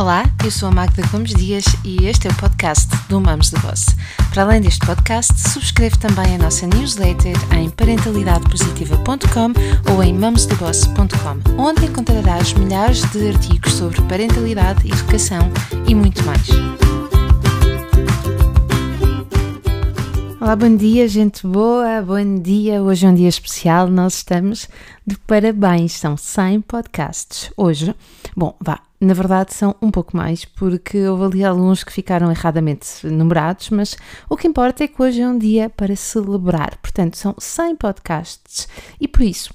Olá, eu sou a Magda Gomes Dias e este é o podcast do Mamos de Boss. Para além deste podcast, subscreve também a nossa newsletter em parentalidadepositiva.com ou em mamosdeboss.com, onde encontrarás milhares de artigos sobre parentalidade, educação e muito mais. Olá, bom dia, gente boa, bom dia. Hoje é um dia especial, nós estamos de parabéns, são 100 podcasts. Hoje, bom, vá, na verdade são um pouco mais, porque houve ali alguns que ficaram erradamente numerados, mas o que importa é que hoje é um dia para celebrar. Portanto, são 100 podcasts e por isso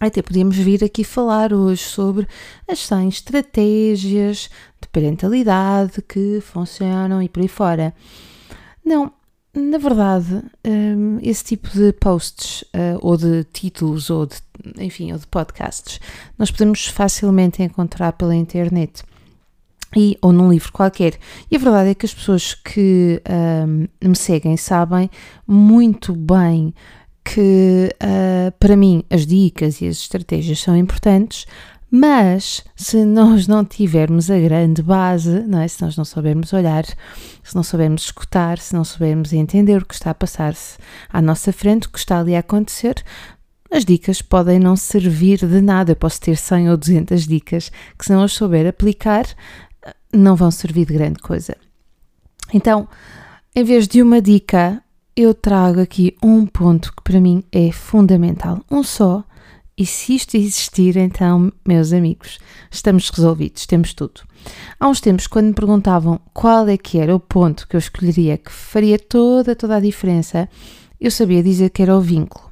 até podíamos vir aqui falar hoje sobre as 100 estratégias de parentalidade que funcionam e por aí fora. Não, na verdade, um, esse tipo de posts uh, ou de títulos ou de, enfim, ou de podcasts, nós podemos facilmente encontrar pela internet e, ou num livro qualquer. E a verdade é que as pessoas que um, me seguem sabem muito bem que uh, para mim as dicas e as estratégias são importantes, mas se nós não tivermos a grande base, não é? se nós não soubermos olhar, se não soubermos escutar, se não soubermos entender o que está a passar-se à nossa frente, o que está ali a acontecer, as dicas podem não servir de nada. Eu posso ter 100 ou 200 dicas que, se não as souber aplicar, não vão servir de grande coisa. Então, em vez de uma dica, eu trago aqui um ponto que para mim é fundamental, um só e se isto existir, então, meus amigos, estamos resolvidos, temos tudo. Há uns tempos, quando me perguntavam qual é que era o ponto que eu escolheria que faria toda, toda a diferença, eu sabia dizer que era o vínculo.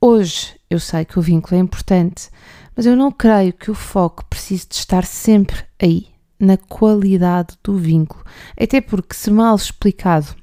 Hoje eu sei que o vínculo é importante, mas eu não creio que o foco precise de estar sempre aí, na qualidade do vínculo. Até porque, se mal explicado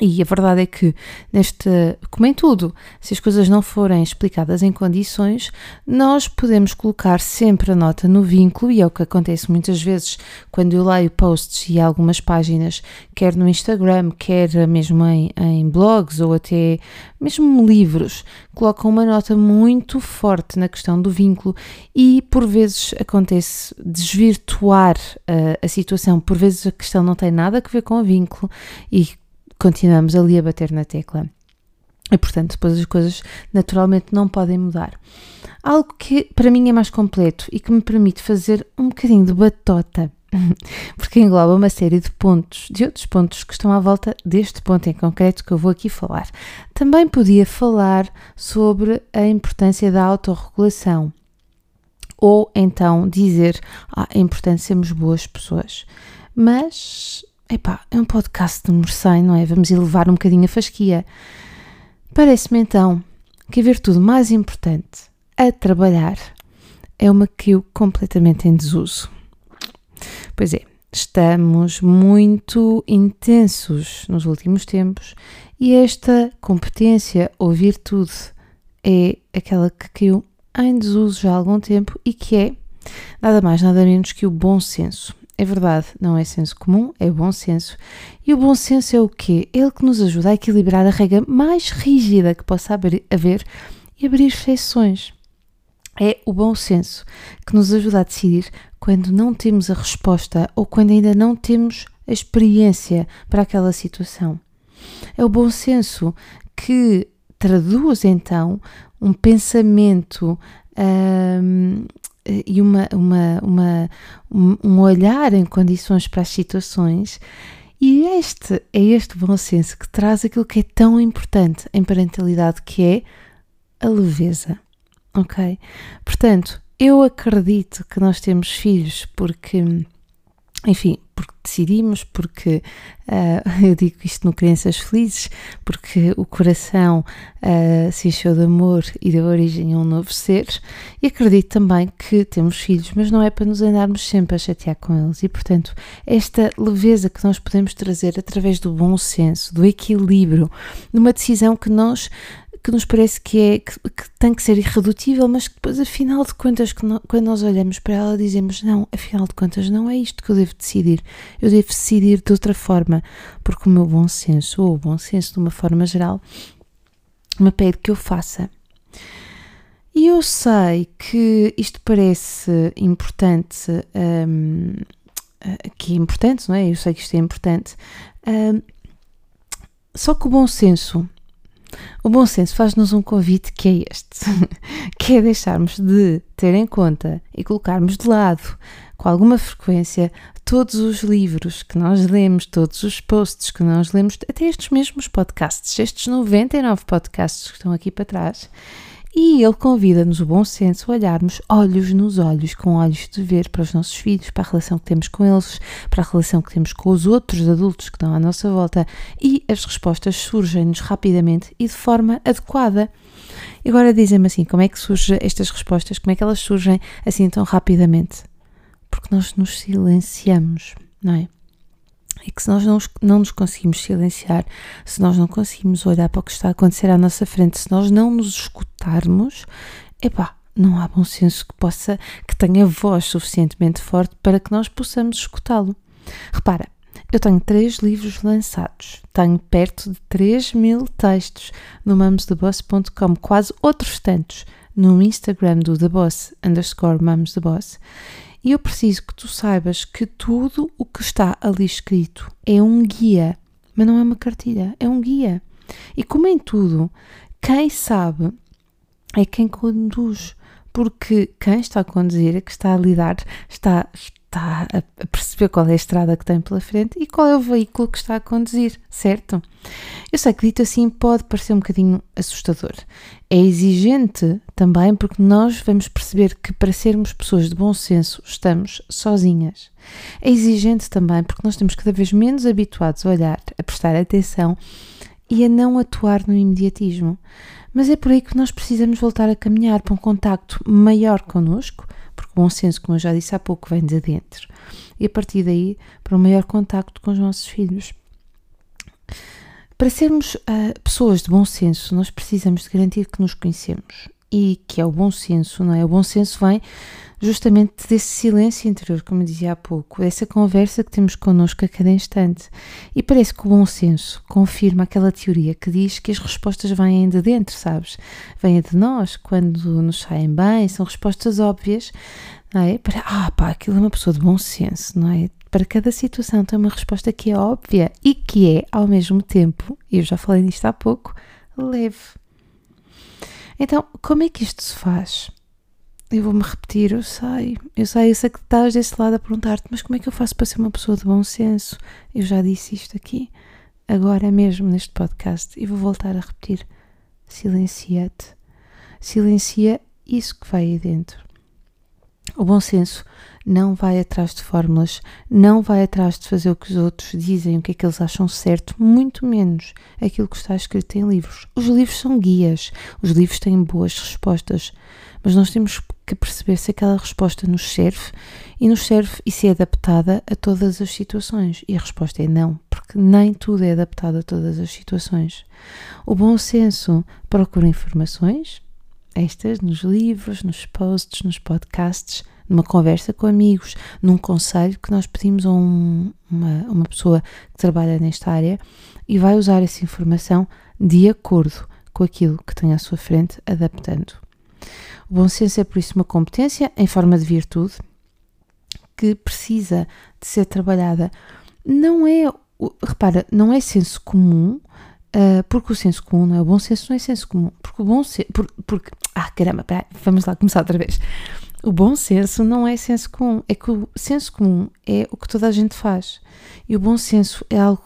e a verdade é que, neste, como em tudo, se as coisas não forem explicadas em condições, nós podemos colocar sempre a nota no vínculo, e é o que acontece muitas vezes quando eu leio posts e algumas páginas, quer no Instagram, quer mesmo em, em blogs ou até mesmo livros, colocam uma nota muito forte na questão do vínculo e por vezes acontece desvirtuar uh, a situação, por vezes a questão não tem nada a ver com o vínculo e continuamos ali a bater na tecla. E portanto, depois as coisas naturalmente não podem mudar. Algo que para mim é mais completo e que me permite fazer um bocadinho de batota, porque engloba uma série de pontos, de outros pontos que estão à volta deste ponto em concreto que eu vou aqui falar. Também podia falar sobre a importância da autorregulação. Ou então dizer, ah, é importante sermos boas pessoas. Mas Epá, é um podcast número 100, não é? Vamos elevar um bocadinho a fasquia. Parece-me então que a virtude mais importante a trabalhar é uma que eu completamente em desuso. Pois é, estamos muito intensos nos últimos tempos e esta competência ou virtude é aquela que caiu em desuso já há algum tempo e que é nada mais, nada menos que o bom senso. É verdade, não é senso comum, é bom senso. E o bom senso é o quê? Ele que nos ajuda a equilibrar a regra mais rígida que possa haver e abrir exceções. É o bom senso que nos ajuda a decidir quando não temos a resposta ou quando ainda não temos a experiência para aquela situação. É o bom senso que traduz então um pensamento hum, e uma, uma, uma, um olhar em condições para as situações. E este é este bom senso que traz aquilo que é tão importante em parentalidade, que é a leveza. Ok? Portanto, eu acredito que nós temos filhos porque, enfim, porque decidimos, porque uh, eu digo isto no Crianças Felizes, porque o coração uh, se encheu de amor e deu origem a um novo ser, e acredito também que temos filhos, mas não é para nos andarmos sempre a chatear com eles, e portanto, esta leveza que nós podemos trazer através do bom senso, do equilíbrio, numa decisão que nós que nos parece que, é, que, que, tem que ser irredutível, mas que depois, afinal de contas, no, quando nós olhamos para ela, dizemos: não, afinal de contas, não é isto que eu devo decidir. Eu devo decidir de outra forma, porque o meu bom senso, ou o bom senso de uma forma geral, me pede que eu faça. E eu sei que isto parece importante um, uh, que é importante, não é? Eu sei que isto é importante. Uh, só que o bom senso, o bom senso faz-nos um convite que é este, que é deixarmos de ter em conta e colocarmos de lado com alguma frequência todos os livros que nós lemos, todos os posts que nós lemos, até estes mesmos podcasts, estes 99 podcasts que estão aqui para trás. E ele convida-nos o bom senso a olharmos olhos nos olhos, com olhos de ver para os nossos filhos, para a relação que temos com eles, para a relação que temos com os outros adultos que estão à nossa volta e as respostas surgem-nos rapidamente e de forma adequada. E agora dizem-me assim, como é que surgem estas respostas? Como é que elas surgem assim tão rapidamente? porque nós nos silenciamos, não é? E que se nós não, não nos conseguimos silenciar, se nós não conseguimos olhar para o que está a acontecer à nossa frente, se nós não nos escutarmos, epá, não há bom senso que possa, que tenha voz suficientemente forte para que nós possamos escutá-lo. Repara, eu tenho três livros lançados, tenho perto de 3 mil textos no mamostheboss.com, quase outros tantos no Instagram do The Boss, underscore Mums The Boss. E eu preciso que tu saibas que tudo o que está ali escrito é um guia, mas não é uma cartilha, é um guia. E como em tudo, quem sabe é quem conduz, porque quem está a conduzir é que está a lidar, está, está a perceber qual é a estrada que tem pela frente e qual é o veículo que está a conduzir, certo? Eu sei que dito assim pode parecer um bocadinho assustador. É exigente também porque nós vamos perceber que para sermos pessoas de bom senso estamos sozinhas. É exigente também porque nós estamos cada vez menos habituados a olhar, a prestar atenção e a não atuar no imediatismo. Mas é por aí que nós precisamos voltar a caminhar para um contacto maior connosco, porque o bom senso, como eu já disse há pouco, vem de dentro. E a partir daí, para um maior contacto com os nossos filhos. Para sermos uh, pessoas de bom senso, nós precisamos de garantir que nos conhecemos e que é o bom senso, não é? O bom senso vem justamente desse silêncio interior, como dizia há pouco, dessa conversa que temos connosco a cada instante. E parece que o bom senso confirma aquela teoria que diz que as respostas vêm de dentro, sabes? Vêm de nós, quando nos saem bem, são respostas óbvias, não é? Para, ah, pá, aquilo é uma pessoa de bom senso, não é? Para cada situação tem uma resposta que é óbvia e que é, ao mesmo tempo, e eu já falei nisto há pouco, leve. Então, como é que isto se faz? Eu vou-me repetir, eu sei, eu sei, eu sei que estás desse lado a perguntar-te, mas como é que eu faço para ser uma pessoa de bom senso? Eu já disse isto aqui, agora mesmo neste podcast, e vou voltar a repetir. Silencia-te. Silencia isso que vai aí dentro. O bom senso não vai atrás de fórmulas, não vai atrás de fazer o que os outros dizem, o que é que eles acham certo, muito menos aquilo que está escrito em livros. Os livros são guias, os livros têm boas respostas, mas nós temos que perceber se aquela resposta nos serve e nos serve e se é adaptada a todas as situações. E a resposta é não, porque nem tudo é adaptado a todas as situações. O bom senso procura informações, estas nos livros, nos posts, nos podcasts, numa conversa com amigos, num conselho que nós pedimos a um, uma, uma pessoa que trabalha nesta área e vai usar essa informação de acordo com aquilo que tem à sua frente, adaptando. O bom senso é, por isso, uma competência em forma de virtude que precisa de ser trabalhada. Não é, repara, não é senso comum, uh, porque o senso comum não é o bom senso, não é senso comum. Porque o bom senso, por, porque, ah, caramba, peraí, vamos lá começar outra vez. O bom senso não é senso comum, é que o senso comum é o que toda a gente faz. E o bom senso é algo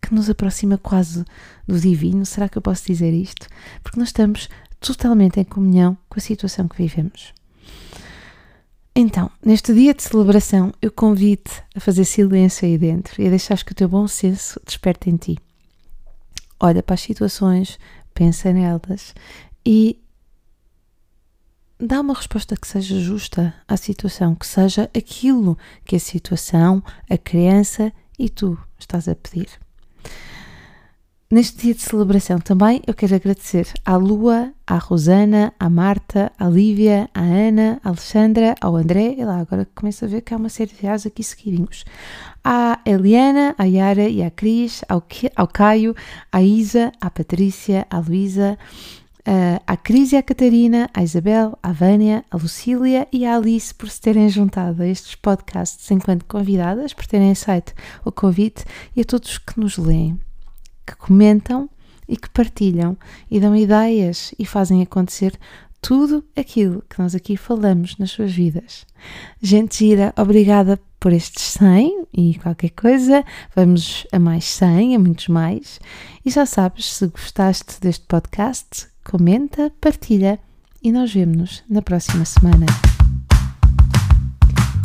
que nos aproxima quase do divino. Será que eu posso dizer isto? Porque nós estamos totalmente em comunhão com a situação que vivemos. Então, neste dia de celebração, eu convido-te a fazer silêncio aí dentro e a deixar que o teu bom senso desperte em ti. Olha para as situações, pensa nelas e dá uma resposta que seja justa à situação, que seja aquilo que a situação, a criança e tu estás a pedir. Neste dia de celebração também eu quero agradecer à Lua, à Rosana, à Marta, à Lívia, à Ana, à Alexandra, ao André, e lá agora começo a ver que há uma série de reais aqui seguidinhos. À Eliana, à Yara e à Cris, ao, ao Caio, à Isa, à Patrícia, à Luísa, uh, à Cris e à Catarina, à Isabel, à Vânia, à Lucília e à Alice por se terem juntado a estes podcasts enquanto convidadas, por terem aceito o convite e a todos que nos leem, que comentam e que partilham e dão ideias e fazem acontecer tudo aquilo que nós aqui falamos nas suas vidas. Gente gira, obrigada por estes 100 e qualquer coisa, vamos a mais 100, a muitos mais. E já sabes, se gostaste deste podcast, comenta, partilha e nós vemos-nos na próxima semana.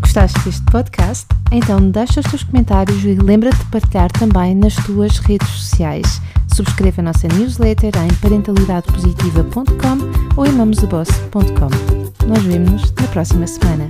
Gostaste deste podcast? Então deixa os teus comentários e lembra-te de partilhar também nas tuas redes sociais. Subscreva a nossa newsletter em parentalidadepositiva.com ou em mamosdeboss.com. Nós vemos-nos na próxima semana.